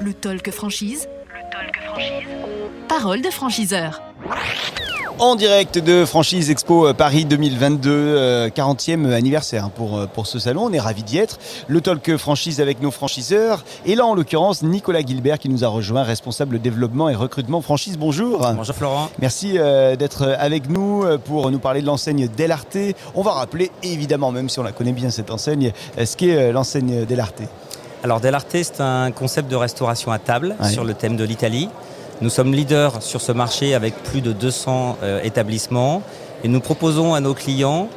Le talk franchise. Le talk franchise. Parole de franchiseur. En direct de Franchise Expo Paris 2022, 40e anniversaire pour, pour ce salon. On est ravis d'y être. Le talk franchise avec nos franchiseurs. Et là, en l'occurrence, Nicolas Gilbert qui nous a rejoint, responsable développement et recrutement franchise. Bonjour. Bonjour Florent. Merci euh, d'être avec nous pour nous parler de l'enseigne Delarte. On va rappeler, évidemment, même si on la connaît bien cette enseigne, ce qu'est l'enseigne Delarte. Alors Delarte, c'est un concept de restauration à table Ouais. sur le thème de l'Italie. Nous sommes leaders sur ce marché avec plus de 200 euh, établissements et nous proposons à nos clients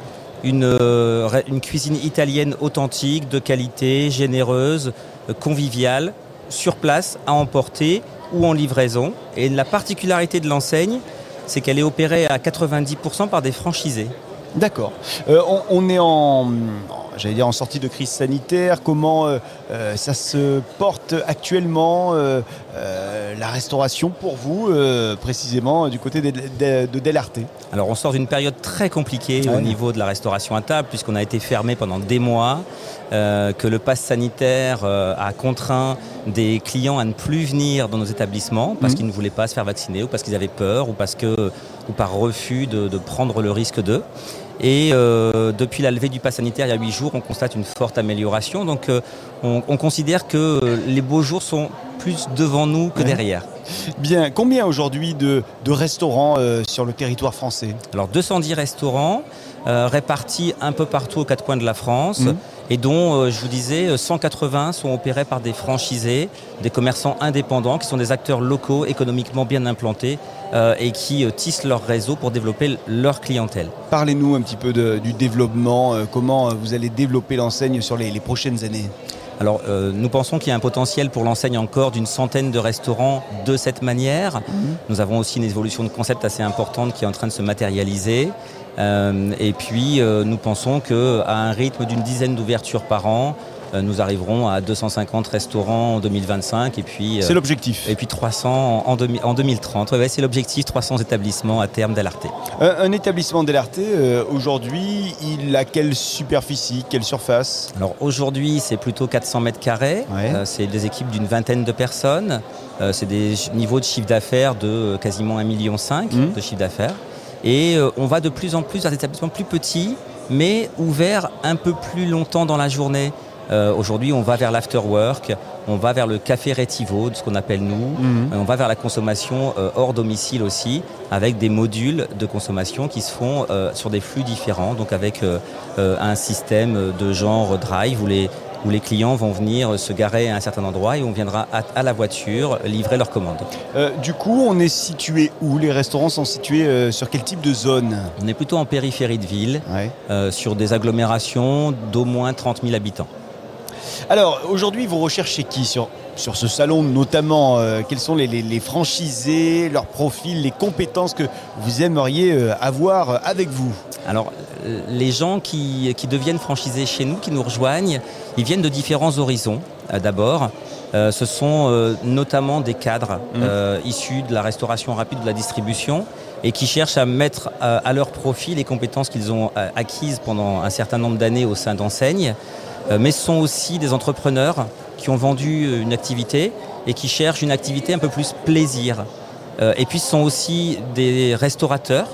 une, euh, une cuisine italienne authentique, de qualité, généreuse, euh, conviviale, sur place, à emporter ou en livraison. Et la particularité de l'enseigne, c'est qu'elle est opérée à 90% par des franchisés. D'accord. Euh, on, on est en, j'allais dire en sortie de crise sanitaire. Comment euh, euh, ça se porte actuellement euh, euh, la restauration pour vous, précisément du côté de, de, de Delarte Alors on sort d'une période très compliquée au niveau de la restauration à table puisqu'on a été fermé pendant des mois, que le pass sanitaire a contraint des clients à ne plus venir dans nos établissements parce Mhm. qu'ils ne voulaient pas se faire vacciner ou parce qu'ils avaient peur ou parce que ou par refus de, de prendre le risque d'eux. Et euh, depuis la levée du pass sanitaire il y a huit jours, on constate une forte amélioration. Donc euh, on, on considère que euh, les beaux jours sont plus devant nous que Ouais. derrière. Bien. Combien aujourd'hui de, de restaurants euh, sur le territoire français? Alors 210 restaurants euh, répartis un peu partout aux quatre coins de la France Mhm. et dont, euh, je vous disais, euh, 180 sont opérés par des franchisés, des commerçants indépendants qui sont des acteurs locaux économiquement bien implantés euh, et qui euh, tissent leur réseau pour développer leur clientèle. Parlez-nous un petit peu de- du développement. euh, comment euh, vous allez développer l'enseigne sur les, les prochaines années? Alors euh, nous pensons qu'il y a un potentiel pour l'enseigne encore d'une centaine de restaurants de cette manière. Nous avons aussi une évolution de concept assez importante qui est en train de se matérialiser. Euh, et puis, euh, nous pensons qu'à un rythme d'une dizaine d'ouvertures par an, nous arriverons à 250 restaurants en 2025 et puis, euh, C'est l'objectif. et puis 300 en, demi- en 2030. Ouais, ouais, c'est l'objectif, 300 établissements à terme d'Alarté. Un, un établissement Delarte, euh, aujourd'hui, il a quelle superficie, quelle surface? Alors aujourd'hui, c'est plutôt 400 mètres carrés. Ouais. Euh, c'est des équipes d'une vingtaine de personnes. Euh, c'est des niveaux de chiffre d'affaires de euh, quasiment 1,5 million Mhm. de chiffre d'affaires. Et euh, on va de plus en plus vers des établissements plus petits, mais ouverts un peu plus longtemps dans la journée. Euh, Aujourd'hui, on va vers l'afterwork, on va vers le café rétivo, de ce qu'on appelle nous. Mhm. On va vers la consommation euh, hors domicile aussi, avec des modules de consommation qui se font euh, sur des flux différents, donc avec euh, euh, un système de genre drive où les, où les clients vont venir se garer à un certain endroit et on viendra à, à la voiture livrer leur commande. Euh, du coup, on est situé où? Les restaurants sont situés euh, sur quel type de zone? On est plutôt en périphérie de ville, Ouais. euh, sur des agglomérations d'au moins 30 000 habitants. Alors, aujourd'hui, vous recherchez qui sur, sur ce salon notamment euh, Quels sont les, les- les franchisés, leurs profils, les compétences que vous aimeriez euh, avoir avec vous? Alors, euh, les gens qui, qui deviennent franchisés chez nous, qui nous rejoignent, ils viennent de différents horizons. euh, D'abord, Euh, ce sont euh, notamment des cadres euh, issus de la restauration rapide, de la distribution, et qui cherchent à mettre à leur profit les compétences qu'ils ont acquises pendant un certain nombre d'années au sein d'enseignes. Euh, mais ce sont aussi des entrepreneurs qui ont vendu euh, une activité et qui cherchent une activité un peu plus plaisir. Euh, et puis ce sont aussi des restaurateurs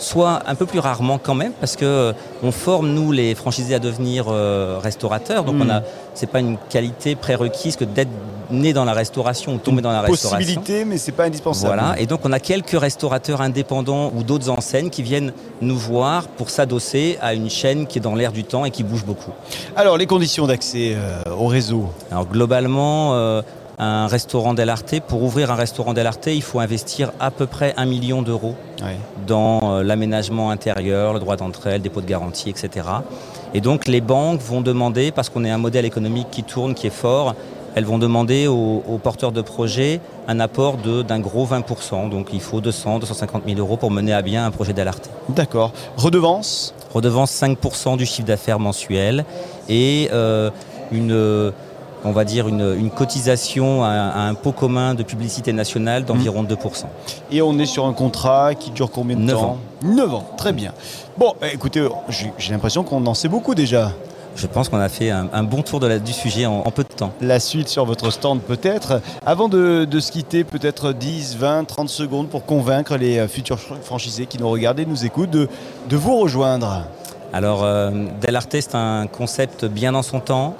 soit un peu plus rarement quand même, parce que euh, on forme nous les franchisés à devenir euh, restaurateurs. Donc Mm. on a, c'est pas une qualité prérequise que d'être né dans la restauration ou tomber dans la restauration. Possibilité, mais c'est pas indispensable. Voilà, et donc on a quelques restaurateurs indépendants ou d'autres enseignes qui viennent nous voir pour s'adosser à une chaîne qui est dans l'air du temps et qui bouge beaucoup. Alors, les conditions d'accès euh, au réseau Alors globalement, euh, un restaurant Delarte, pour ouvrir un restaurant Delarte, il faut investir à peu près un million d'euros dans euh, l'aménagement intérieur, le droit d'entrée, le dépôt de garantie, etc. Et donc les banques vont demander, parce qu'on est un modèle économique qui tourne, qui est fort, elles vont demander aux, aux porteurs de projets un apport d'un gros 20%. Donc il faut 200, 250 000 euros pour mener à bien un projet d'Alarte. D'accord. Redevance? Redevance 5% du chiffre d'affaires mensuel et euh, une, on va dire une, une cotisation à, à un pot commun de publicité nationale d'environ 2%. Et on est sur un contrat qui dure combien de Neuf temps ans. 9 ans, très bien. Bon, eh, écoutez, j'ai j'ai l'impression qu'on en sait beaucoup déjà. je pense qu'on a fait un, bon tour du sujet en, peu de temps. La suite sur votre stand peut-être. Avant de, se quitter, peut-être 10, 20, 30 secondes pour convaincre les euh, futurs franchisés qui nous regardent et nous écoutent de, vous rejoindre. Alors, euh, Delarte, c'est un concept bien dans son temps,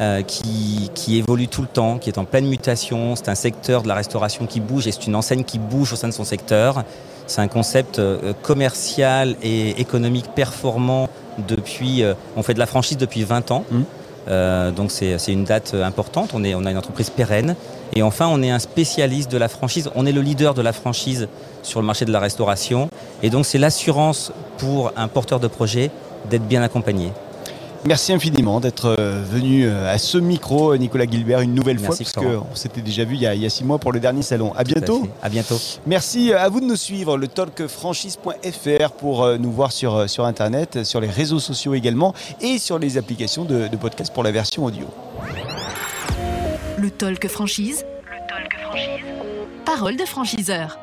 euh, qui, qui, évolue tout le temps, qui est en pleine mutation. C'est un secteur de la restauration qui bouge et c'est une enseigne qui bouge au sein de son secteur. C'est un concept commercial et économique performant depuis, euh, on fait de la franchise depuis 20 ans. Mmh. Euh, donc c'est une date euh, importante. On, est, on a une entreprise pérenne. Et enfin, on est un spécialiste de la franchise. On est le leader de la franchise sur le marché de la restauration. Et donc c'est l'assurance pour un porteur de projet d'être bien accompagné. Merci infiniment d'être euh, venu euh, à ce micro, Nicolas Gilbert, une nouvelle fois, parce qu'on s'était déjà vu il y, a, six mois pour le dernier salon. À bientôt. À, bientôt. Merci à vous de nous suivre, le talkfranchise.fr pour euh, nous voir sur, sur Internet, sur les réseaux sociaux également et sur les applications de, de podcast pour la version audio. Le Talk Franchise. Le Talk Franchise. Parole de franchiseur.